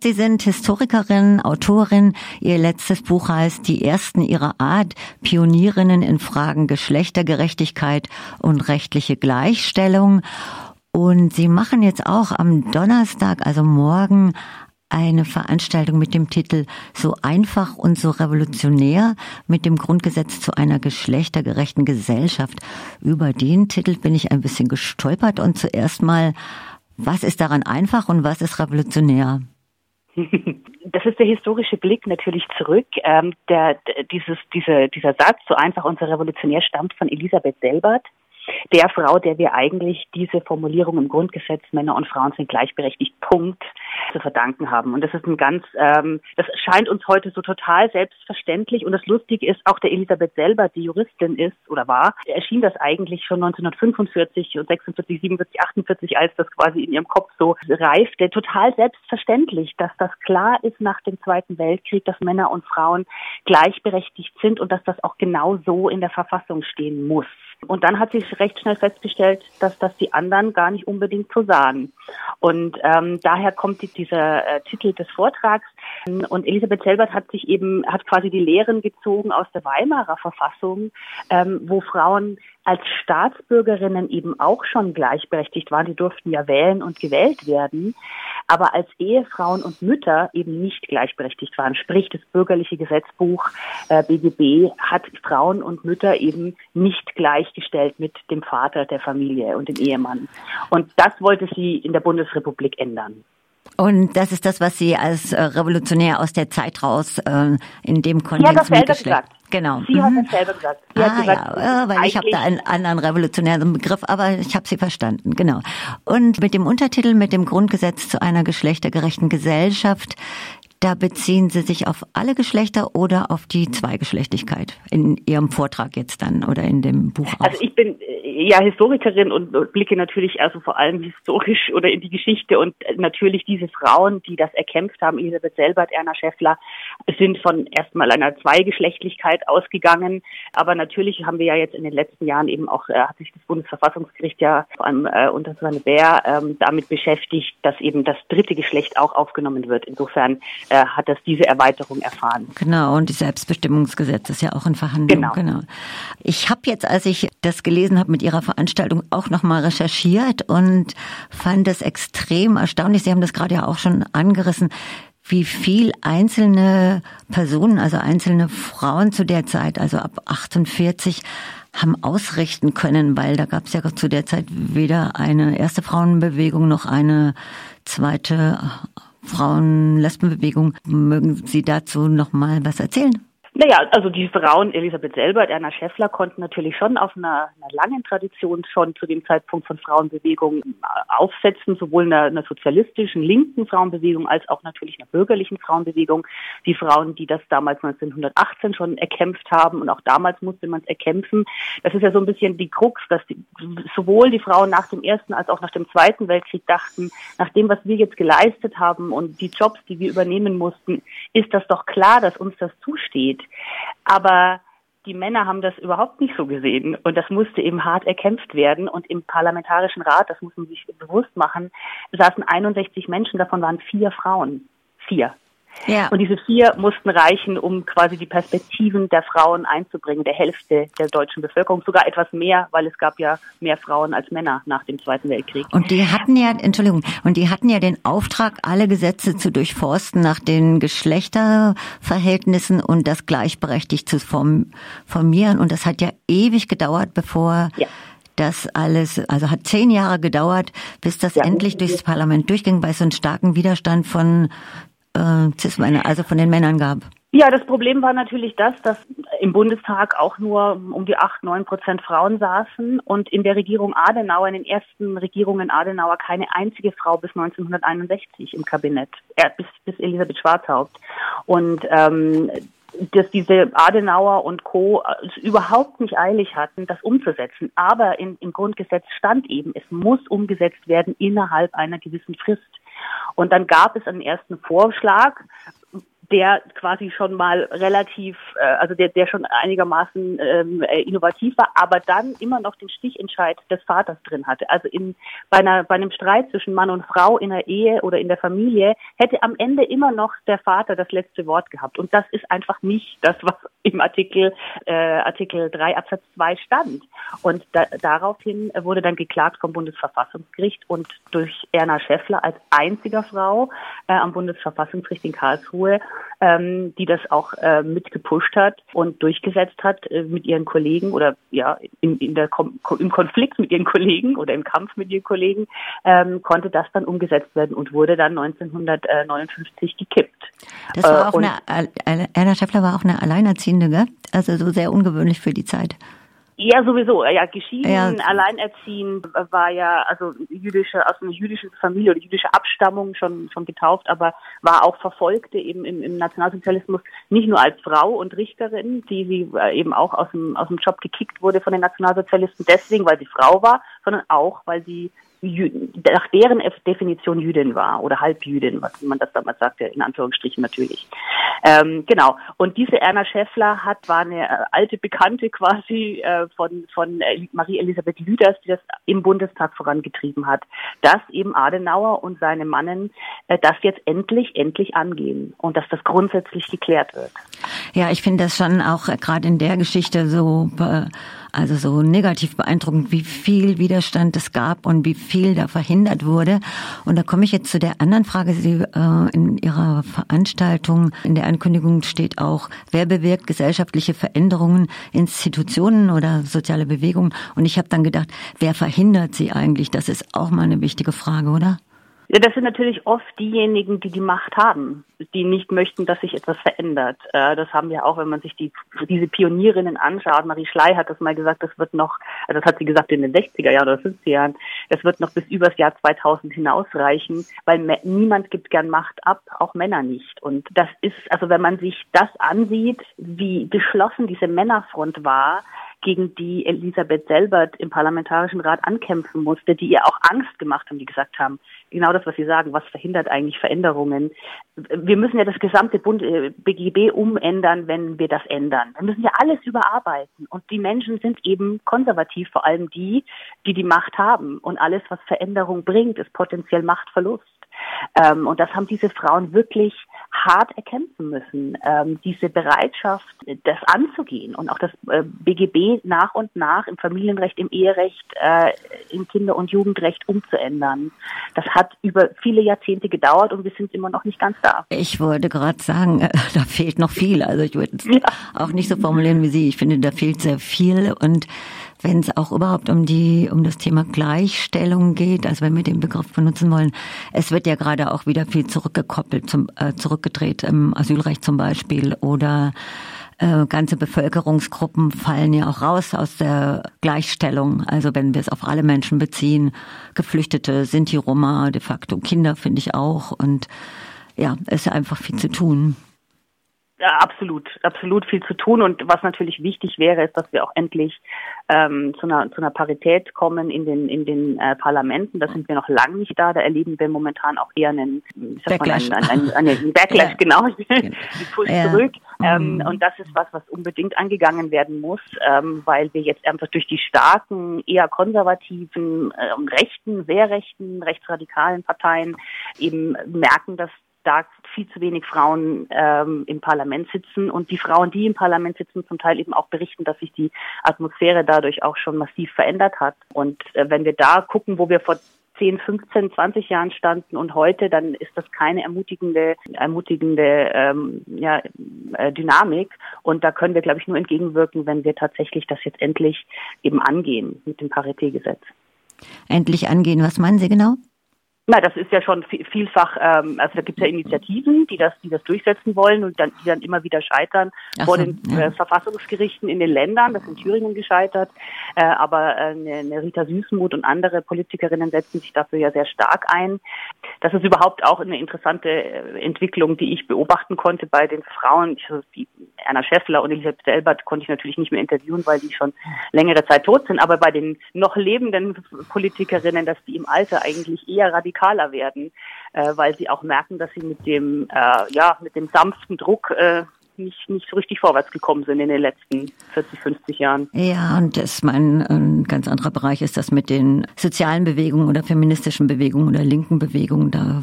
Sie sind Historikerin, Autorin. Ihr letztes Buch heißt Die Ersten ihrer Art, Pionierinnen in Fragen Geschlechtergerechtigkeit und rechtliche Gleichstellung. Und Sie machen jetzt auch am Donnerstag, also morgen, eine Veranstaltung mit dem Titel So einfach und so revolutionär mit dem Grundgesetz zu einer geschlechtergerechten Gesellschaft. Über den Titel bin ich ein bisschen gestolpert und zuerst mal, was ist daran einfach und was ist revolutionär? Das ist der historische Blick natürlich zurück. Ähm, der, dieses, diese, dieser Satz, so einfach so revolutionär, stammt von Elisabeth Selbert, der Frau, der wir eigentlich diese Formulierung im Grundgesetz, Männer und Frauen sind gleichberechtigt, Punkt, zu verdanken haben. Und das ist ein ganz, ähm, das scheint uns heute so total selbstverständlich. Und das Lustige ist, auch der Elisabeth selber, die Juristin ist oder war, erschien das eigentlich schon 1945 und 46, 47, 48, als das quasi in ihrem Kopf so reifte, total selbstverständlich, dass das klar ist nach dem Zweiten Weltkrieg, dass Männer und Frauen gleichberechtigt sind und dass das auch genau so in der Verfassung stehen muss. Und dann hat sich recht schnell festgestellt, dass das die anderen gar nicht unbedingt so sahen. Und ähm, daher kommt die, dieser äh, Titel des Vortrags. Und Elisabeth Selbert hat sich eben, hat quasi die Lehren gezogen aus der Weimarer Verfassung, ähm, wo Frauen als Staatsbürgerinnen eben auch schon gleichberechtigt waren. Die durften ja wählen und gewählt werden, aber als Ehefrauen und Mütter eben nicht gleichberechtigt waren. Sprich, das bürgerliche Gesetzbuch äh, BGB hat Frauen und Mütter eben nicht gleichgestellt mit dem Vater der Familie und dem Ehemann. Und das wollte sie in der Bundesrepublik ändern. Und das ist das, was Sie als äh, Revolutionär aus der Zeit raus äh, in dem Kontext ja, das selber gesagt. Genau. Sie mhm. hat das selber gesagt. Sie ah, gesagt, ja, weil ich habe da einen anderen revolutionären Begriff, aber ich habe sie verstanden, genau. Und mit dem Untertitel, mit dem Grundgesetz zu einer geschlechtergerechten Gesellschaft, da beziehen Sie sich auf alle Geschlechter oder auf die Zweigeschlechtigkeit in Ihrem Vortrag jetzt dann oder in dem Buch auch? Also ich bin ja Historikerin und blicke natürlich also vor allem historisch oder in die Geschichte und natürlich diese Frauen, die das erkämpft haben, Elisabeth Selbert, Erna Schäffler, sind von erstmal einer Zweigeschlechtlichkeit ausgegangen. Aber natürlich haben wir ja jetzt in den letzten Jahren eben auch, äh, hat sich das Bundesverfassungsgericht ja vor allem äh, unter Susanne Bär ähm, damit beschäftigt, dass eben das dritte Geschlecht auch aufgenommen wird. Insofern äh, hat das diese Erweiterung erfahren. Genau, und die Selbstbestimmungsgesetz ist ja auch in Verhandlung. Genau. genau. Ich habe jetzt, als ich das gelesen habe mit Ihrer Veranstaltung, auch nochmal recherchiert und fand es extrem erstaunlich. Sie haben das gerade ja auch schon angerissen wie viel einzelne Personen, also einzelne Frauen zu der Zeit, also ab 48, haben ausrichten können, weil da gab es ja zu der Zeit weder eine erste Frauenbewegung noch eine zweite Frauen-Lesbenbewegung. Mögen Sie dazu noch mal was erzählen? Naja, also die Frauen, Elisabeth Selbert, Erna Schäffler, konnten natürlich schon auf einer, einer langen Tradition schon zu dem Zeitpunkt von Frauenbewegung äh, aufsetzen, sowohl einer, einer sozialistischen, linken Frauenbewegung als auch natürlich einer bürgerlichen Frauenbewegung. Die Frauen, die das damals 1918 schon erkämpft haben und auch damals musste man es erkämpfen. Das ist ja so ein bisschen die Krux, dass die, sowohl die Frauen nach dem Ersten als auch nach dem Zweiten Weltkrieg dachten, nach dem, was wir jetzt geleistet haben und die Jobs, die wir übernehmen mussten, ist das doch klar, dass uns das zusteht. Aber die Männer haben das überhaupt nicht so gesehen und das musste eben hart erkämpft werden und im Parlamentarischen Rat, das muss man sich bewusst machen, saßen 61 Menschen, davon waren vier Frauen. Vier. Ja. Und diese vier mussten reichen, um quasi die Perspektiven der Frauen einzubringen, der Hälfte der deutschen Bevölkerung, sogar etwas mehr, weil es gab ja mehr Frauen als Männer nach dem Zweiten Weltkrieg. Und die hatten ja, Entschuldigung, und die hatten ja den Auftrag, alle Gesetze zu durchforsten nach den Geschlechterverhältnissen und das gleichberechtigt zu formieren. Und das hat ja ewig gedauert, bevor ja das alles, also hat zehn Jahre gedauert, bis das ja. endlich durchs Parlament durchging, bei so einem starken Widerstand von äh, Cis-Männer, also von den Männern gab? Ja, das Problem war natürlich das, dass im Bundestag auch nur um die acht, neun Prozent Frauen saßen und in der Regierung Adenauer, in den ersten Regierungen Adenauer, keine einzige Frau bis 1961 im Kabinett, äh, bis, bis Elisabeth Schwarzhaupt. Und ähm, dass diese Adenauer und Co. überhaupt nicht eilig hatten, das umzusetzen. Aber in, im Grundgesetz stand eben, es muss umgesetzt werden innerhalb einer gewissen Frist. Und dann gab es einen ersten Vorschlag, der quasi schon mal relativ, äh, also der, der schon einigermaßen ähm, äh, innovativ war, aber dann immer noch den Stichentscheid des Vaters drin hatte. Also in, bei, einer, bei einem Streit zwischen Mann und Frau in der Ehe oder in der Familie hätte am Ende immer noch der Vater das letzte Wort gehabt. Und das ist einfach nicht das, was im Artikel, äh, Artikel 3 Absatz 2 stand. Und da, daraufhin wurde dann geklagt vom Bundesverfassungsgericht und durch Erna Schäffler als einziger Frau äh, am Bundesverfassungsgericht in Karlsruhe ähm, die das auch äh, mitgepusht hat und durchgesetzt hat äh, mit ihren Kollegen oder ja in, in der Kom im Konflikt mit ihren Kollegen oder im Kampf mit ihren Kollegen ähm, konnte das dann umgesetzt werden und wurde dann 1959 gekippt. Das war äh, auch eine Erna Schäffler war auch eine Alleinerziehende, gell? Also so sehr ungewöhnlich für die Zeit. Ja, sowieso. Ja, geschieden, ja. alleinerziehend war ja also jüdische aus einer jüdischen Familie oder jüdische Abstammung schon schon getauft, aber war auch Verfolgte eben im, im Nationalsozialismus nicht nur als Frau und Richterin, die sie äh, eben auch aus dem aus dem Job gekickt wurde von den Nationalsozialisten deswegen, weil sie Frau war, sondern auch weil sie nach deren Definition Jüdin war oder Halbjüdin, was man das damals sagte, in Anführungsstrichen natürlich. Ähm, genau. Und diese Erna Schäffler hat, war eine äh, alte Bekannte quasi äh, von, von Marie-Elisabeth Lüders, die das im Bundestag vorangetrieben hat, dass eben Adenauer und seine Mannen äh, das jetzt endlich, endlich angehen und dass das grundsätzlich geklärt wird. Ja, ich finde das schon auch äh, gerade in der Geschichte so äh, also so negativ beeindruckend, wie viel Widerstand es gab und wie viel da verhindert wurde. Und da komme ich jetzt zu der anderen Frage. Sie äh, in Ihrer Veranstaltung, in der Ankündigung steht auch, wer bewirkt gesellschaftliche Veränderungen, Institutionen oder soziale Bewegungen? Und ich habe dann gedacht, wer verhindert sie eigentlich? Das ist auch mal eine wichtige Frage, oder? Ja, das sind natürlich oft diejenigen, die die Macht haben, die nicht möchten, dass sich etwas verändert. Äh, das haben wir auch, wenn man sich die, diese Pionierinnen anschaut. Marie Schley hat das mal gesagt, das wird noch, also das hat sie gesagt in den 60er Jahren oder 50er Jahren, das wird noch bis übers Jahr 2000 hinausreichen, weil niemand gibt gern Macht ab, auch Männer nicht. Und das ist, also wenn man sich das ansieht, wie geschlossen diese Männerfront war, gegen die Elisabeth Selbert im Parlamentarischen Rat ankämpfen musste, die ihr auch Angst gemacht haben, die gesagt haben, genau das, was Sie sagen, was verhindert eigentlich Veränderungen. Wir müssen ja das gesamte Bund, äh, BGB umändern, wenn wir das ändern. Wir müssen ja alles überarbeiten. Und die Menschen sind eben konservativ, vor allem die, die die Macht haben. Und alles, was Veränderung bringt, ist potenziell Machtverlust. Ähm, und das haben diese Frauen wirklich hart erkämpfen müssen, ähm, diese Bereitschaft, das anzugehen und auch das äh, BGB nach und nach im Familienrecht, im Eherecht, äh, im Kinder- und Jugendrecht umzuändern. Das hat über viele Jahrzehnte gedauert und wir sind immer noch nicht ganz da. Ich wollte gerade sagen, äh, da fehlt noch viel. Also ich würde es ja. auch nicht so formulieren wie Sie. Ich finde, da fehlt sehr viel und wenn es auch überhaupt um die um das Thema Gleichstellung geht, also wenn wir den Begriff benutzen wollen, es wird ja gerade auch wieder viel zurückgekoppelt, zum, äh, zurückgedreht im Asylrecht zum Beispiel oder äh, ganze Bevölkerungsgruppen fallen ja auch raus aus der Gleichstellung. Also wenn wir es auf alle Menschen beziehen, Geflüchtete, Sinti, Roma, de facto Kinder finde ich auch und ja, ist einfach viel zu tun. Ja, absolut, absolut viel zu tun. Und was natürlich wichtig wäre, ist, dass wir auch endlich ähm, zu, einer, zu einer Parität kommen in den in den äh, Parlamenten. Da sind wir noch lange nicht da. Da erleben wir momentan auch eher einen, Backlash, einen, einen, einen, einen Backlash, ja. genau, die Push ja. zurück. Ähm, mhm. Und das ist was, was unbedingt angegangen werden muss, ähm, weil wir jetzt einfach durch die starken, eher konservativen äh, rechten, sehr rechten, rechtsradikalen Parteien eben merken, dass da viel zu wenig Frauen ähm, im Parlament sitzen und die Frauen, die im Parlament sitzen, zum Teil eben auch berichten, dass sich die Atmosphäre dadurch auch schon massiv verändert hat. Und äh, wenn wir da gucken, wo wir vor 10, 15, 20 Jahren standen und heute, dann ist das keine ermutigende, ermutigende ähm, ja, äh, Dynamik. Und da können wir, glaube ich, nur entgegenwirken, wenn wir tatsächlich das jetzt endlich eben angehen mit dem Paritätgesetz. Endlich angehen, was meinen Sie genau? Na, das ist ja schon vielfach, ähm, also da gibt es ja Initiativen, die das, die das durchsetzen wollen und dann, die dann immer wieder scheitern Ach vor so, den ja. äh, Verfassungsgerichten in den Ländern. Das ist in Thüringen gescheitert. Äh, aber äh, eine, eine Rita Süßmuth und andere Politikerinnen setzen sich dafür ja sehr stark ein. Das ist überhaupt auch eine interessante äh, Entwicklung, die ich beobachten konnte bei den Frauen. Ich, also die Erna Schäffler und Elisabeth Selbert konnte ich natürlich nicht mehr interviewen, weil die schon längere Zeit tot sind. Aber bei den noch lebenden Politikerinnen, dass die im Alter eigentlich eher radikaler werden, äh, weil sie auch merken, dass sie mit dem, äh, ja, mit dem sanften Druck äh, nicht, nicht so richtig vorwärts gekommen sind in den letzten 40, 50 Jahren. Ja, und das mein ein ganz anderer Bereich ist das mit den sozialen Bewegungen oder feministischen Bewegungen oder linken Bewegungen. Da,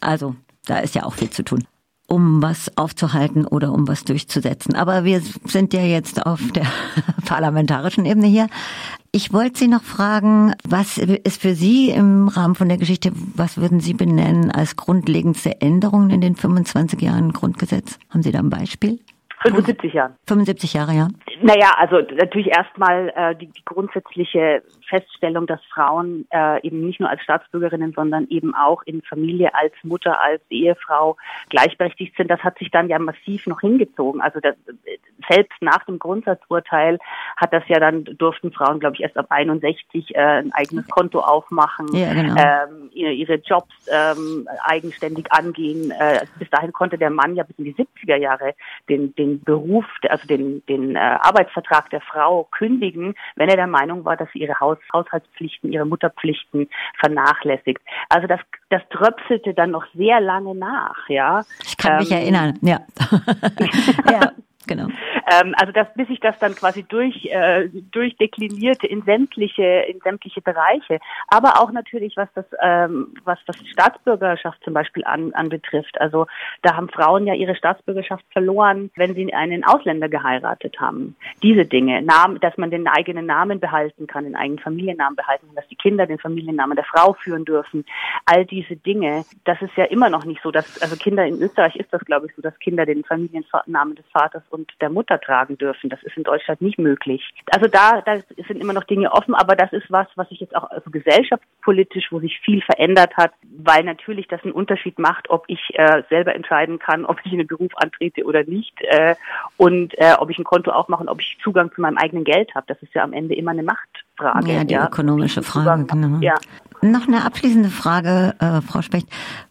also da ist ja auch viel zu tun um was aufzuhalten oder um was durchzusetzen. Aber wir sind ja jetzt auf der parlamentarischen Ebene hier. Ich wollte Sie noch fragen, was ist für Sie im Rahmen von der Geschichte, was würden Sie benennen als grundlegendste Änderungen in den 25 Jahren Grundgesetz? Haben Sie da ein Beispiel? 75 Jahre. 75 Jahre, ja. Naja, also natürlich erstmal äh, die, die grundsätzliche Feststellung, dass Frauen äh, eben nicht nur als Staatsbürgerinnen, sondern eben auch in Familie als Mutter, als Ehefrau gleichberechtigt sind. Das hat sich dann ja massiv noch hingezogen. Also das, selbst nach dem Grundsatzurteil hat das ja dann durften Frauen, glaube ich, erst ab 61 äh, ein eigenes Konto aufmachen, ja, genau. ähm, ihre Jobs ähm, eigenständig angehen. Äh, bis dahin konnte der Mann ja bis in die 70er Jahre den, den Beruf, also den, den äh, Arbeitsvertrag der Frau kündigen, wenn er der Meinung war, dass sie ihre Haus, Haushaltspflichten, ihre Mutterpflichten vernachlässigt. Also das, das tröpselte dann noch sehr lange nach, ja. Ich kann ähm, mich erinnern, ja. ja. Genau. Ähm, also das, bis sich das dann quasi durch äh, durchdeklinierte in sämtliche in sämtliche Bereiche, aber auch natürlich was das ähm, was das Staatsbürgerschaft zum Beispiel an, anbetrifft. Also da haben Frauen ja ihre Staatsbürgerschaft verloren, wenn sie einen Ausländer geheiratet haben. Diese Dinge, Namen, dass man den eigenen Namen behalten kann, den eigenen Familiennamen behalten kann, dass die Kinder den Familiennamen der Frau führen dürfen. All diese Dinge, das ist ja immer noch nicht so, dass also Kinder in Österreich ist das glaube ich so, dass Kinder den Familiennamen des Vaters und der Mutter tragen dürfen. Das ist in Deutschland nicht möglich. Also da, da sind immer noch Dinge offen, aber das ist was, was sich jetzt auch also gesellschaftspolitisch, wo sich viel verändert hat, weil natürlich das einen Unterschied macht, ob ich äh, selber entscheiden kann, ob ich in den Beruf antrete oder nicht äh, und äh, ob ich ein Konto aufmache und ob ich Zugang zu meinem eigenen Geld habe. Das ist ja am Ende immer eine Machtfrage. Ja, die ja. ökonomische Frage, genau. Ja. Noch eine abschließende Frage, äh, Frau Specht.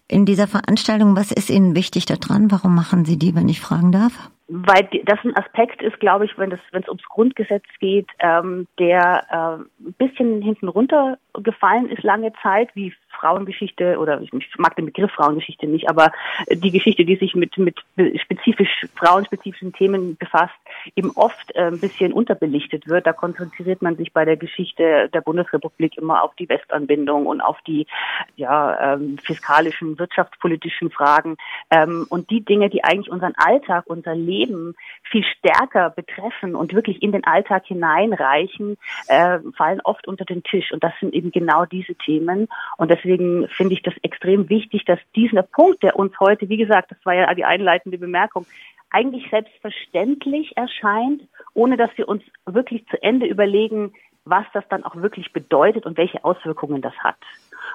In dieser Veranstaltung, was ist Ihnen wichtig daran? Warum machen Sie die, wenn ich fragen darf? Weil das ein Aspekt ist, glaube ich, wenn es wenn es ums Grundgesetz geht, ähm, der äh, ein bisschen hinten runtergefallen ist lange Zeit, wie Frauengeschichte oder ich mag den Begriff Frauengeschichte nicht, aber die Geschichte, die sich mit mit spezifisch frauenspezifischen Themen befasst, eben oft äh, ein bisschen unterbelichtet wird. Da konzentriert man sich bei der Geschichte der Bundesrepublik immer auf die Westanbindung und auf die ja ähm, fiskalischen, wirtschaftspolitischen Fragen ähm, und die Dinge, die eigentlich unseren Alltag, unser Leben viel stärker betreffen und wirklich in den Alltag hineinreichen, äh, fallen oft unter den Tisch. Und das sind eben genau diese Themen. Und deswegen deswegen finde ich das extrem wichtig, dass dieser Punkt, der uns heute, wie gesagt, das war ja die einleitende Bemerkung, eigentlich selbstverständlich erscheint, ohne dass wir uns wirklich zu Ende überlegen, was das dann auch wirklich bedeutet und welche Auswirkungen das hat.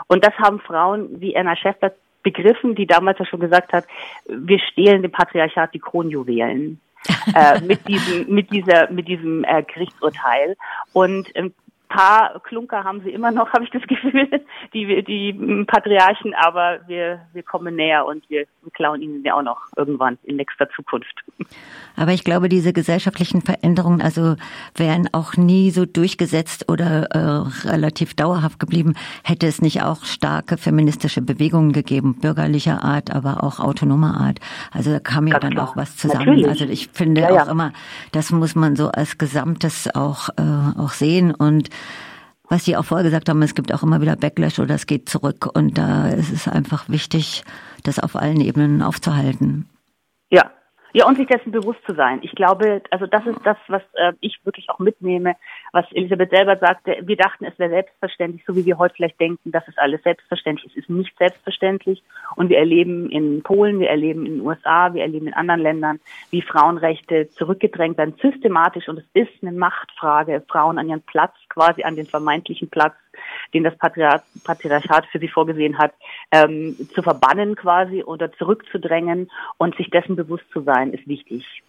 Und das haben Frauen wie Anna Schäfer begriffen, die damals ja schon gesagt hat, wir stehlen dem Patriarchat die Kronjuwelen. äh, mit diesem mit dieser mit diesem äh, Gerichtsurteil und ähm, paar Klunker haben sie immer noch, habe ich das Gefühl, die, die Patriarchen, aber wir, wir kommen näher und wir, klauen ihnen ja auch noch irgendwann in nächster Zukunft. Aber ich glaube, diese gesellschaftlichen Veränderungen also wären auch nie so durchgesetzt oder äh, relativ dauerhaft geblieben, hätte es nicht auch starke feministische Bewegungen gegeben, bürgerlicher Art, aber auch autonomer Art. Also da kam ja Ganz dann klar. auch was zusammen. Natürlich. Also ich finde ja, auch ja. immer, das muss man so als Gesamtes auch, äh, auch sehen und was Sie auch vorher gesagt haben, es gibt auch immer wieder Backlash oder es geht zurück und da ist es einfach wichtig, das auf allen Ebenen aufzuhalten. Ja, ja, und sich dessen bewusst zu sein. Ich glaube, also das ist das, was äh, ich wirklich auch mitnehme, was Elisabeth selber sagte. Wir dachten, es wäre selbstverständlich, so wie wir heute vielleicht denken, dass es alles selbstverständlich ist. Ist nicht selbstverständlich. Und wir erleben in Polen, wir erleben in den USA, wir erleben in anderen Ländern, wie Frauenrechte zurückgedrängt werden, systematisch. Und es ist eine Machtfrage, Frauen an ihren Platz, quasi an den vermeintlichen Platz den das Patriarchat für sie vorgesehen hat, ähm, zu verbannen quasi oder zurückzudrängen und sich dessen bewusst zu sein, ist wichtig.